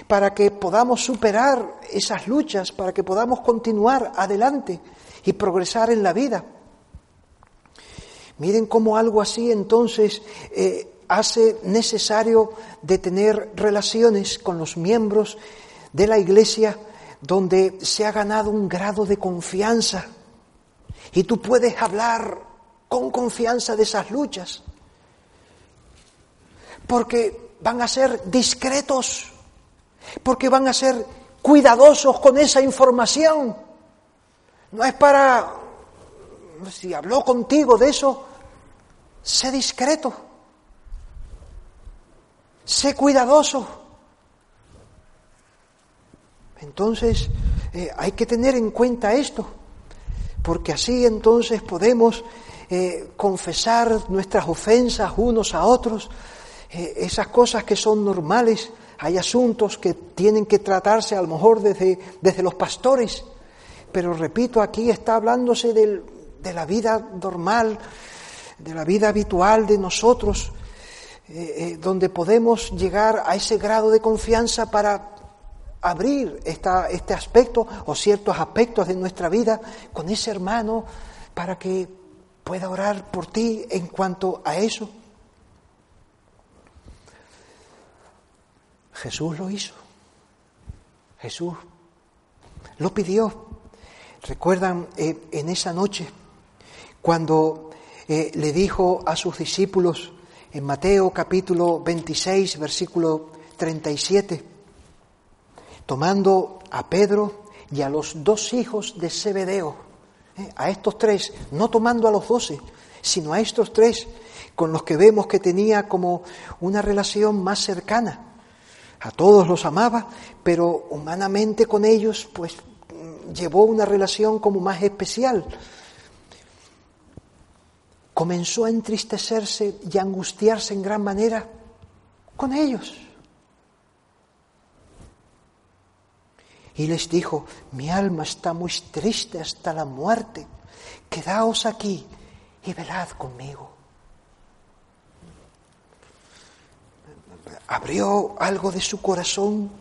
para que podamos superar esas luchas, para que podamos continuar adelante y progresar en la vida. Miren cómo algo así entonces eh, hace necesario tener relaciones con los miembros de la iglesia donde se ha ganado un grado de confianza. Y tú puedes hablar con confianza de esas luchas. Porque van a ser discretos, porque van a ser cuidadosos con esa información. No es para, si habló contigo de eso, sé discreto, sé cuidadoso. Entonces, eh, hay que tener en cuenta esto, porque así entonces podemos eh, confesar nuestras ofensas unos a otros, eh, esas cosas que son normales. Hay asuntos que tienen que tratarse a lo mejor desde, desde los pastores pero repito, aquí está hablándose de la vida normal, de la vida habitual de nosotros, donde podemos llegar a ese grado de confianza para abrir este aspecto o ciertos aspectos de nuestra vida con ese hermano para que pueda orar por ti en cuanto a eso. Jesús lo hizo. Jesús lo pidió. ¿Recuerdan eh, en esa noche cuando eh, le dijo a sus discípulos en Mateo capítulo 26, versículo 37, tomando a Pedro y a los dos hijos de Zebedeo, eh, a estos tres, no tomando a los doce, sino a estos tres con los que vemos que tenía como una relación más cercana, A todos los amaba, pero humanamente con ellos pues llevó una relación como más especial. Comenzó a entristecerse y a angustiarse en gran manera con ellos. Y les dijo, mi alma está muy triste hasta la muerte, quedaos aquí y velad conmigo. Abrió algo de su corazón,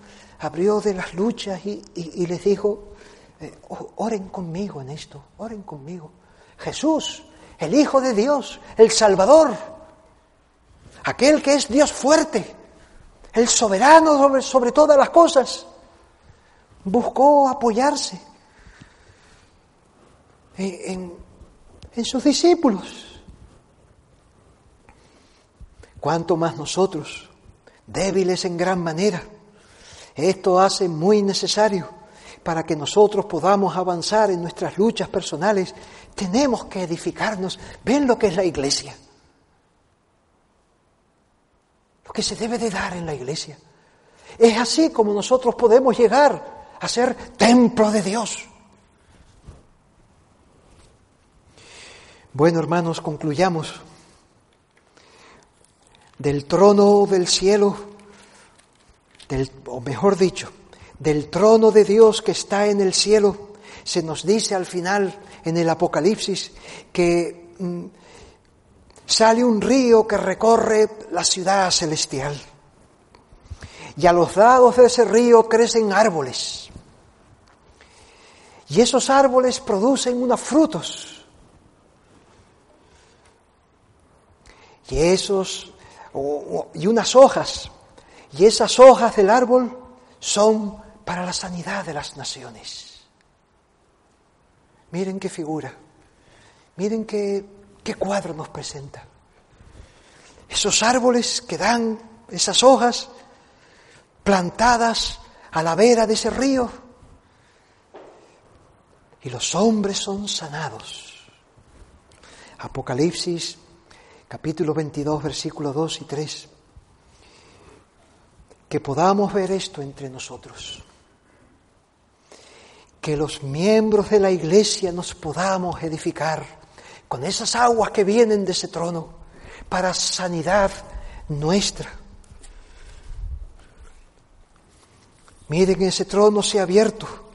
abrió de las luchas y, les dijo, eh, oren conmigo en esto, oren conmigo. Jesús, el Hijo de Dios, el Salvador, aquel que es Dios fuerte, el soberano sobre, sobre todas las cosas, buscó apoyarse en, sus discípulos. Cuanto más nosotros, débiles en gran manera, esto hace muy necesario para que nosotros podamos avanzar en nuestras luchas personales, tenemos que edificarnos. ¿Ven lo que es la iglesia? Lo que se debe de dar en la iglesia. Es así como nosotros podemos llegar a ser templo de Dios. Bueno, hermanos, concluyamos. Del trono del cielo, del, o mejor dicho, del trono de Dios que está en el cielo, se nos dice al final en el Apocalipsis que mm, sale un río que recorre la ciudad celestial. Y a los lados de ese río crecen árboles. Y esos árboles producen unos frutos. Y esos y unas hojas. Y esas hojas del árbol son para la sanidad de las naciones. Miren qué figura, miren qué, qué cuadro nos presenta. Esos árboles que dan esas hojas plantadas a la vera de ese río y los hombres son sanados. Apocalipsis capítulo 22, versículos 2 y 3. Que podamos ver esto entre nosotros que los miembros de la iglesia nos podamos edificar con esas aguas que vienen de ese trono para sanidad nuestra. Miren, ese trono se ha abierto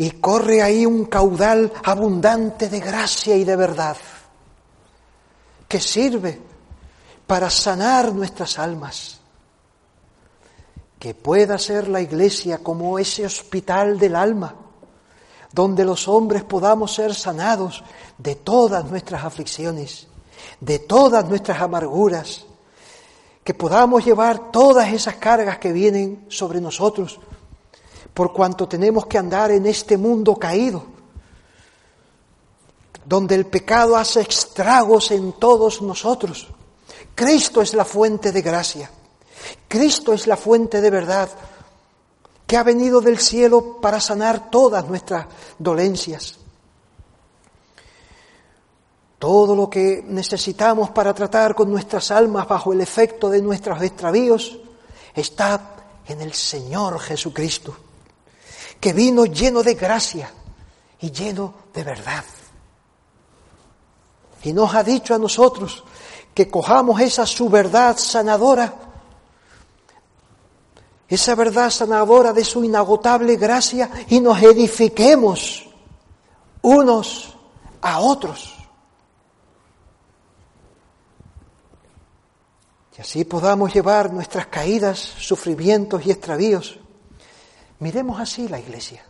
y corre ahí un caudal abundante de gracia y de verdad que sirve para sanar nuestras almas. Que pueda ser la iglesia como ese hospital del alma donde los hombres podamos ser sanados de todas nuestras aflicciones, de todas nuestras amarguras, que podamos llevar todas esas cargas que vienen sobre nosotros, por cuanto tenemos que andar en este mundo caído, donde el pecado hace estragos en todos nosotros. Cristo es la fuente de gracia, Cristo es la fuente de verdad, que ha venido del cielo para sanar todas nuestras dolencias. Todo lo que necesitamos para tratar con nuestras almas bajo el efecto de nuestros extravíos está en el Señor Jesucristo, que vino lleno de gracia y lleno de verdad. Y nos ha dicho a nosotros que cojamos esa su verdad sanadora esa verdad sanadora de su inagotable gracia y nos edifiquemos unos a otros. Y así podamos llevar nuestras caídas, sufrimientos y extravíos. Miremos así la iglesia.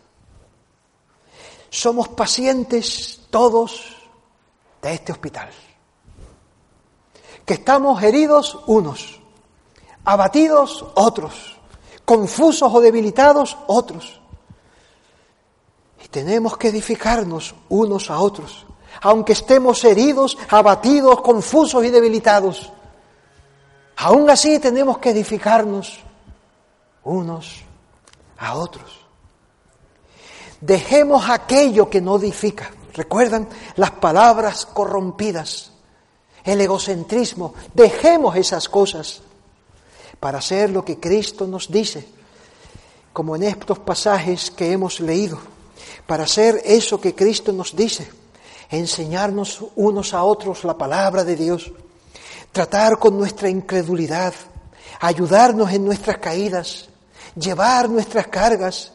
Somos pacientes todos de este hospital. Que estamos heridos unos, abatidos otros confusos o debilitados otros. Y tenemos que edificarnos unos a otros, aunque estemos heridos, abatidos, confusos y debilitados. Aún así tenemos que edificarnos unos a otros. Dejemos aquello que no edifica. ¿Recuerdan las palabras corrompidas? El egocentrismo. Dejemos esas cosas para hacer lo que Cristo nos dice, como en estos pasajes que hemos leído, para hacer eso que Cristo nos dice, enseñarnos unos a otros la palabra de Dios, tratar con nuestra incredulidad, ayudarnos en nuestras caídas, llevar nuestras cargas,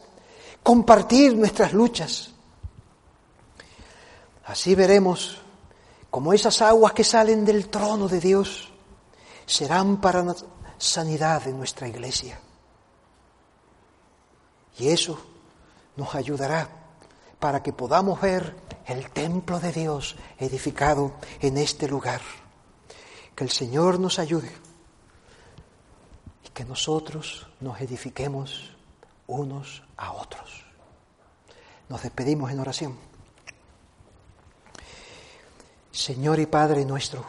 compartir nuestras luchas. Así veremos como esas aguas que salen del trono de Dios serán para sanidad de nuestra iglesia. Y eso nos ayudará para que podamos ver el templo de Dios edificado en este lugar. Que el Señor nos ayude que nosotros nos edifiquemos unos a otros. Nos despedimos en oración. Señor y Padre nuestro,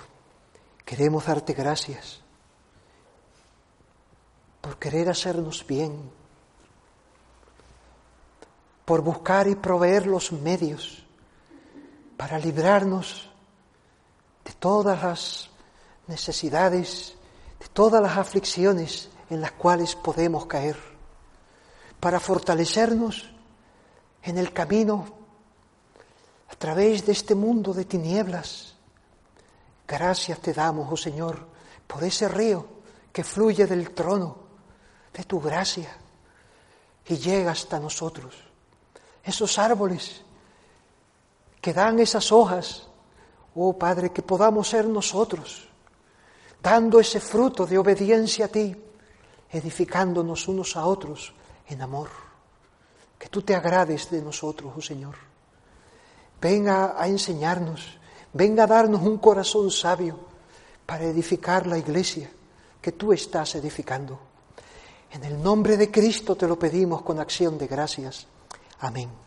queremos darte gracias por querer hacernos bien, por buscar y proveer los medios para librarnos de todas las necesidades, de todas las aflicciones en las cuales podemos caer, para fortalecernos en el camino a través de este mundo de tinieblas. Gracias te damos, oh Señor, por ese río que fluye del trono de tu gracia y llega hasta nosotros. Esos árboles que dan esas hojas, oh Padre, que podamos ser nosotros, dando ese fruto de obediencia a ti, edificándonos unos a otros en amor. Que tú te agrades de nosotros, oh Señor. Venga a enseñarnos, venga a darnos un corazón sabio para edificar la iglesia que tú estás edificando. En el nombre de Cristo te lo pedimos con acción de gracias. Amén.